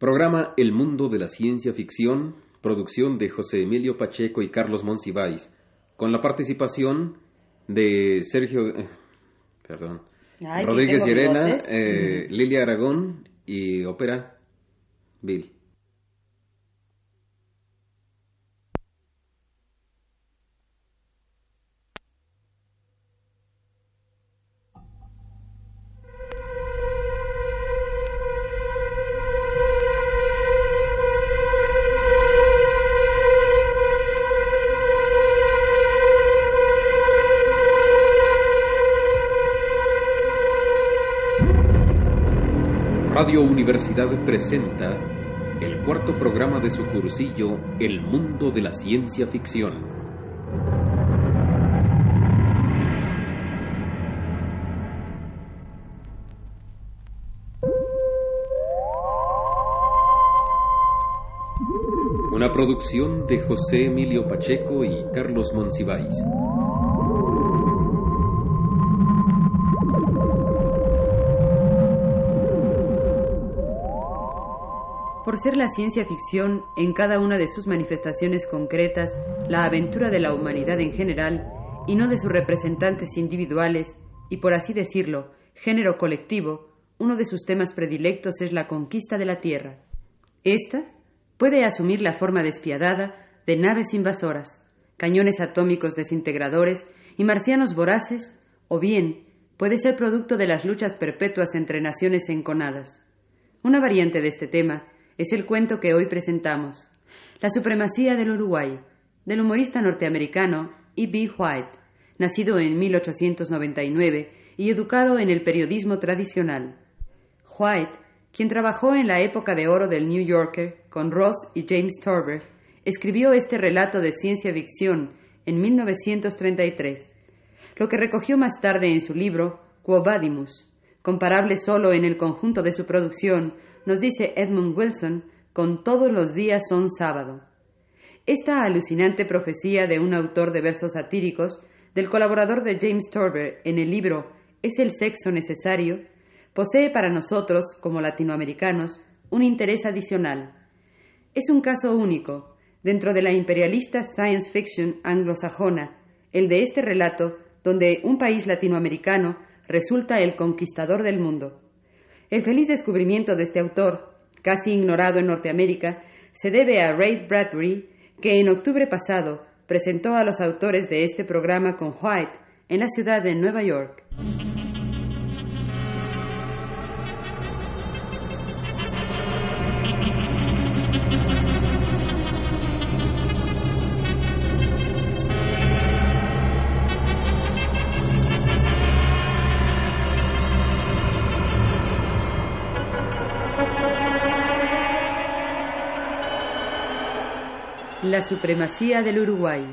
Programa El Mundo de la Ciencia Ficción, producción de José Emilio Pacheco y Carlos Monsiváis, con la participación de Sergio, eh, perdón, Ay, Rodríguez Llerena, eh, Lilia Aragón y ópera Bill. Radio Universidad presenta el cuarto programa de su cursillo El Mundo de la Ciencia Ficción. Una producción de José Emilio Pacheco y Carlos Monsiváis. Por ser la ciencia ficción, en cada una de sus manifestaciones concretas, la aventura de la humanidad en general, y no de sus representantes individuales, y por así decirlo, género colectivo, uno de sus temas predilectos es la conquista de la Tierra. Esta puede asumir la forma despiadada de naves invasoras, cañones atómicos desintegradores y marcianos voraces, o bien puede ser producto de las luchas perpetuas entre naciones enconadas. Una variante de este tema es el cuento que hoy presentamos, La supremacía del Uruguay, del humorista norteamericano E. B. White, nacido en 1899 y educado en el periodismo tradicional. White, quien trabajó en la época de oro del New Yorker con Ross y James Torber, escribió este relato de ciencia ficción en 1933, lo que recogió más tarde en su libro Quo Vadimus, comparable solo en el conjunto de su producción, nos dice Edmund Wilson, con todos los días son sábado. Esta alucinante profecía de un autor de versos satíricos, del colaborador de James Torber en el libro ¿Es el sexo necesario?, posee para nosotros, como latinoamericanos, un interés adicional. Es un caso único, dentro de la imperialista science fiction anglosajona, el de este relato donde un país latinoamericano resulta el conquistador del mundo. El feliz descubrimiento de este autor, casi ignorado en Norteamérica, se debe a Ray Bradbury, que en octubre pasado presentó a los autores de este programa con White en la ciudad de Nueva York. La supremacía del Uruguay.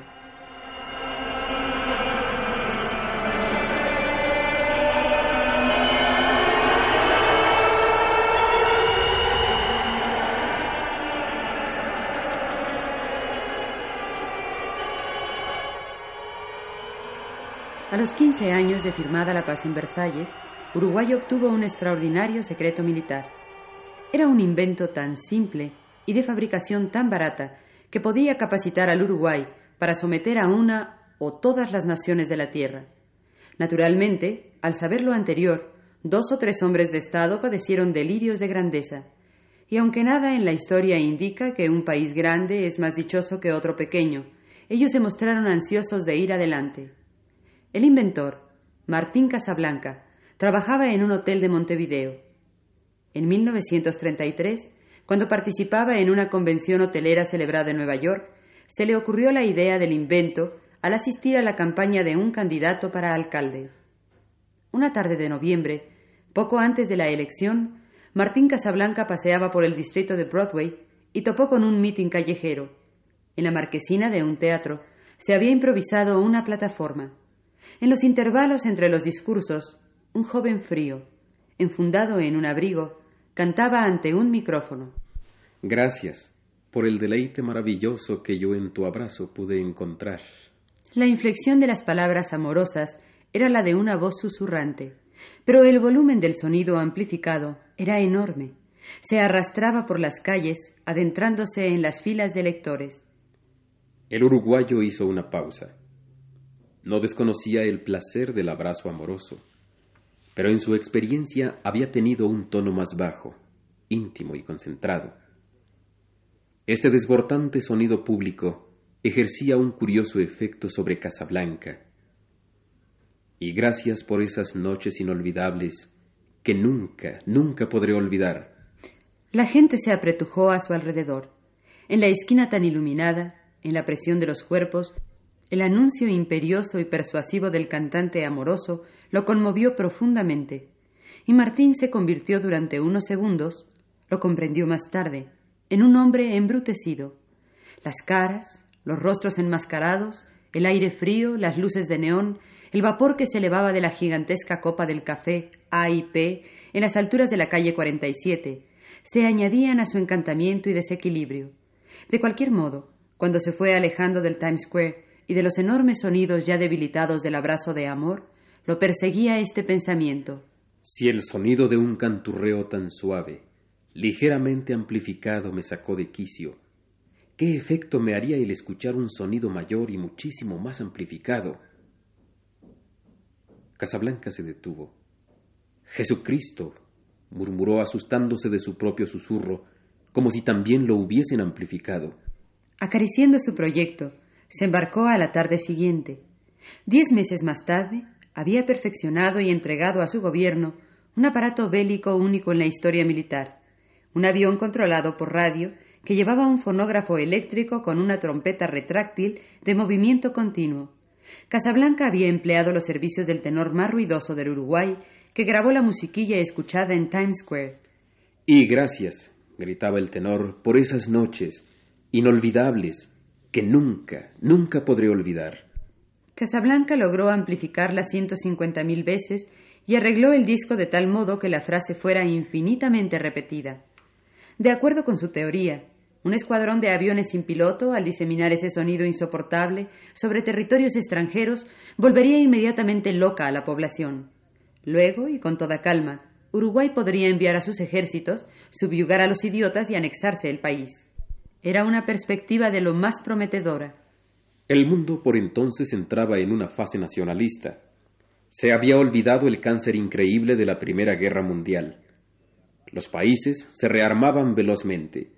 A los 15 años de firmada la paz en Versalles, Uruguay obtuvo un extraordinario secreto militar. Era un invento tan simple y de fabricación tan barata que podía capacitar al Uruguay para someter a una o todas las naciones de la tierra. Naturalmente, al saber lo anterior, dos o tres hombres de Estado padecieron delirios de grandeza, y aunque nada en la historia indica que un país grande es más dichoso que otro pequeño, ellos se mostraron ansiosos de ir adelante. El inventor, Martín Casablanca, trabajaba en un hotel de Montevideo. En 1933, cuando participaba en una convención hotelera celebrada en Nueva York, se le ocurrió la idea del invento al asistir a la campaña de un candidato para alcalde. Una tarde de noviembre, poco antes de la elección, Martín Casablanca paseaba por el distrito de Broadway y topó con un mitin callejero. En la marquesina de un teatro se había improvisado una plataforma. En los intervalos entre los discursos, un joven frío, enfundado en un abrigo, cantaba ante un micrófono. Gracias por el deleite maravilloso que yo en tu abrazo pude encontrar. La inflexión de las palabras amorosas era la de una voz susurrante, pero el volumen del sonido amplificado era enorme, Se arrastraba por las calles, adentrándose en las filas de lectores. El uruguayo hizo una pausa. No desconocía el placer del abrazo amoroso, pero en su experiencia había tenido un tono más bajo, íntimo y concentrado. Este desbordante sonido público ejercía un curioso efecto sobre Casablanca. Y gracias por esas noches inolvidables que nunca, nunca podré olvidar. La gente se apretujó a su alrededor. En la esquina tan iluminada, en la presión de los cuerpos, el anuncio imperioso y persuasivo del cantante amoroso lo conmovió profundamente, y Martín se convirtió durante unos segundos, lo comprendió más tarde, en un hombre embrutecido. Las caras, los rostros enmascarados, el aire frío, las luces de neón, el vapor que se elevaba de la gigantesca copa del café A y P en las alturas de la calle 47, se añadían a su encantamiento y desequilibrio. De cualquier modo, cuando se fue alejando del Times Square y de los enormes sonidos ya debilitados del abrazo de amor, lo perseguía este pensamiento. Si el sonido de un canturreo tan suave, ligeramente amplificado, me sacó de quicio, ¿qué efecto me haría el escuchar un sonido mayor y muchísimo más amplificado? Casablanca se detuvo. Jesucristo, murmuró asustándose de su propio susurro, como si también lo hubiesen amplificado. Acariciando su proyecto, se embarcó a la tarde siguiente. Diez meses más tarde, había perfeccionado y entregado a su gobierno un aparato bélico único en la historia militar, un avión controlado por radio que llevaba un fonógrafo eléctrico con una trompeta retráctil de movimiento continuo. Casablanca había empleado los servicios del tenor más ruidoso del Uruguay, que grabó la musiquilla escuchada en Times Square. Y gracias, gritaba el tenor, por esas noches inolvidables que nunca, nunca podré olvidar. Casablanca logró amplificarla ciento cincuenta mil veces y arregló el disco de tal modo que la frase fuera infinitamente repetida. De acuerdo con su teoría, un escuadrón de aviones sin piloto, al diseminar ese sonido insoportable sobre territorios extranjeros, volvería inmediatamente loca a la población. Luego, y con toda calma, Uruguay podría enviar a sus ejércitos, subyugar a los idiotas y anexarse el país. Era una perspectiva de lo más prometedora. El mundo por entonces entraba en una fase nacionalista. Se había olvidado el cáncer increíble de la Primera Guerra Mundial. Los países se rearmaban velozmente.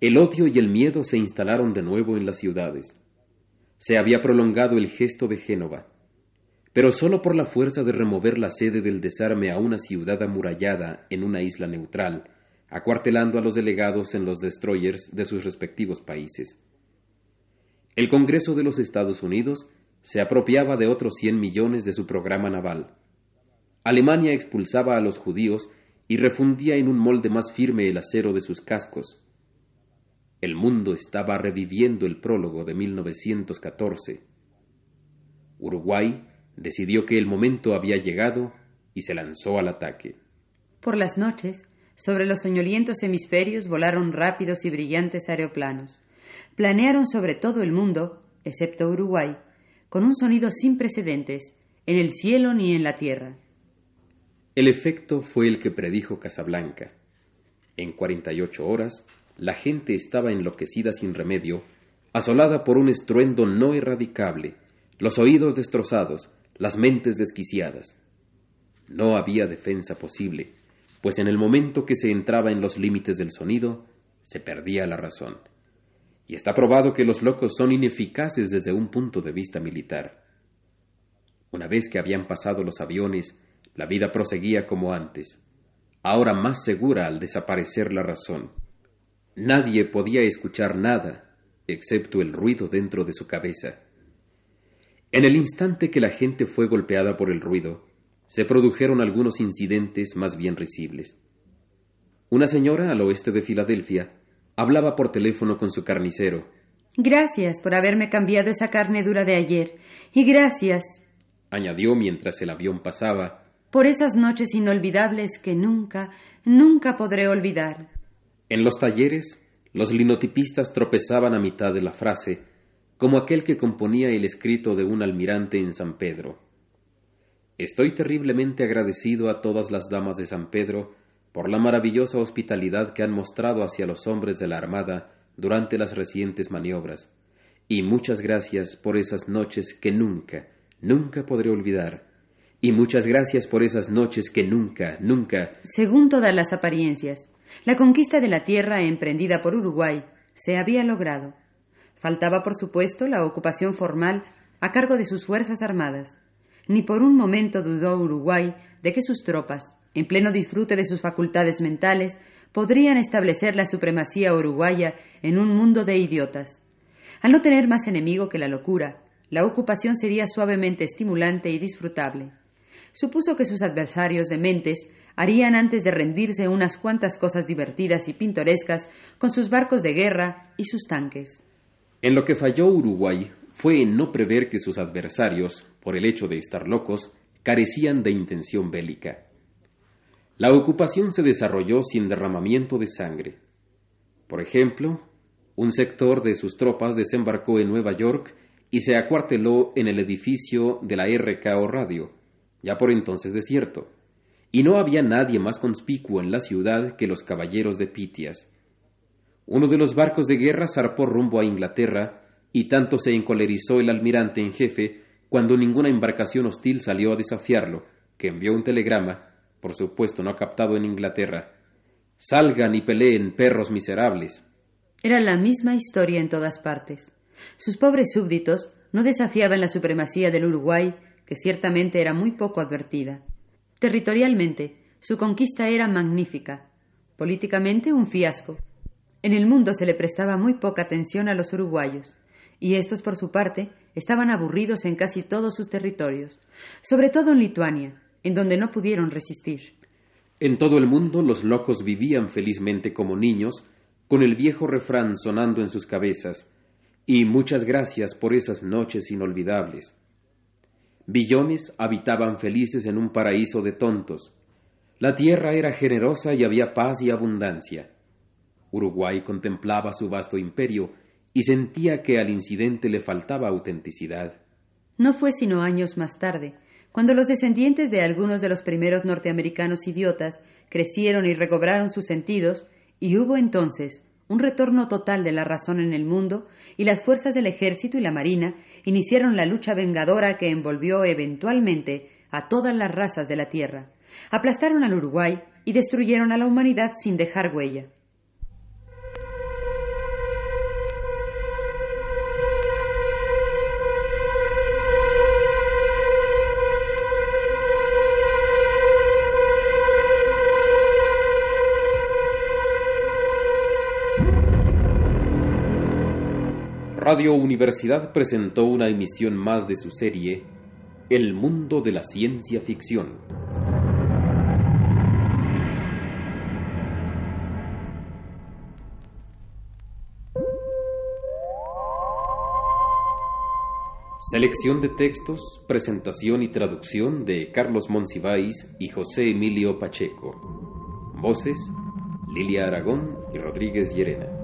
El odio y el miedo se instalaron de nuevo en las ciudades. Se había prolongado el gesto de Génova, pero sólo por la fuerza de remover la sede del desarme a una ciudad amurallada en una isla neutral, acuartelando a los delegados en los destroyers de sus respectivos países. El Congreso de los Estados Unidos se apropiaba de otros cien millones de su programa naval. Alemania expulsaba a los judíos y refundía en un molde más firme el acero de sus cascos. El mundo estaba reviviendo el prólogo de 1914. Uruguay decidió que el momento había llegado y se lanzó al ataque. Por las noches, sobre los soñolientos hemisferios volaron rápidos y brillantes aeroplanos. Planearon sobre todo el mundo, excepto Uruguay, con un sonido sin precedentes, en el cielo ni en la tierra. El efecto fue el que predijo Casablanca. En cuarenta y ocho horas, la gente estaba enloquecida sin remedio, asolada por un estruendo no erradicable, los oídos destrozados, las mentes desquiciadas. No había defensa posible pues en el momento que se entraba en los límites del sonido, se perdía la razón. Y está probado que los locos son ineficaces desde un punto de vista militar. Una vez que habían pasado los aviones, la vida proseguía como antes, ahora más segura al desaparecer la razón. Nadie podía escuchar nada, excepto el ruido dentro de su cabeza. En el instante que la gente fue golpeada por el ruido, se produjeron algunos incidentes más bien risibles. Una señora al oeste de Filadelfia hablaba por teléfono con su carnicero. Gracias por haberme cambiado esa carne dura de ayer. Y gracias, añadió mientras el avión pasaba, por esas noches inolvidables que nunca, nunca podré olvidar. En los talleres, los linotipistas tropezaban a mitad de la frase, como aquel que componía el escrito de un almirante en San Pedro. Estoy terriblemente agradecido a todas las damas de San Pedro por la maravillosa hospitalidad que han mostrado hacia los hombres de la Armada durante las recientes maniobras, y muchas gracias por esas noches que nunca, nunca podré olvidar, y muchas gracias por esas noches que nunca, nunca. Según todas las apariencias, la conquista de la tierra emprendida por Uruguay se había logrado. Faltaba, por supuesto, la ocupación formal a cargo de sus fuerzas armadas. Ni por un momento dudó Uruguay de que sus tropas, en pleno disfrute de sus facultades mentales, podrían establecer la supremacía uruguaya en un mundo de idiotas. Al no tener más enemigo que la locura, la ocupación sería suavemente estimulante y disfrutable. Supuso que sus adversarios de mentes harían antes de rendirse unas cuantas cosas divertidas y pintorescas con sus barcos de guerra y sus tanques. En lo que falló Uruguay fue en no prever que sus adversarios, por el hecho de estar locos, carecían de intención bélica. La ocupación se desarrolló sin derramamiento de sangre. Por ejemplo, un sector de sus tropas desembarcó en Nueva York y se acuarteló en el edificio de la RKO Radio, ya por entonces desierto, y no había nadie más conspicuo en la ciudad que los caballeros de Pitias. Uno de los barcos de guerra zarpó rumbo a Inglaterra, y tanto se encolerizó el almirante en jefe cuando ninguna embarcación hostil salió a desafiarlo, que envió un telegrama, por supuesto no captado en Inglaterra. Salgan y peleen, perros miserables. Era la misma historia en todas partes. Sus pobres súbditos no desafiaban la supremacía del Uruguay, que ciertamente era muy poco advertida. Territorialmente, su conquista era magnífica. Políticamente, un fiasco. En el mundo se le prestaba muy poca atención a los uruguayos, y estos, por su parte, estaban aburridos en casi todos sus territorios, sobre todo en Lituania, en donde no pudieron resistir. En todo el mundo los locos vivían felizmente como niños, con el viejo refrán sonando en sus cabezas, y muchas gracias por esas noches inolvidables. Billones habitaban felices en un paraíso de tontos. La tierra era generosa y había paz y abundancia. Uruguay contemplaba su vasto imperio y sentía que al incidente le faltaba autenticidad. No fue sino años más tarde, cuando los descendientes de algunos de los primeros norteamericanos idiotas crecieron y recobraron sus sentidos, y hubo entonces un retorno total de la razón en el mundo, y las fuerzas del ejército y la marina iniciaron la lucha vengadora que envolvió eventualmente a todas las razas de la tierra. Aplastaron al Uruguay y destruyeron a la humanidad sin dejar huella. Radio Universidad presentó una emisión más de su serie El mundo de la ciencia ficción. Selección de textos, presentación y traducción de Carlos Monsiváis y José Emilio Pacheco. Voces, Lilia Aragón y Rodríguez Llerena.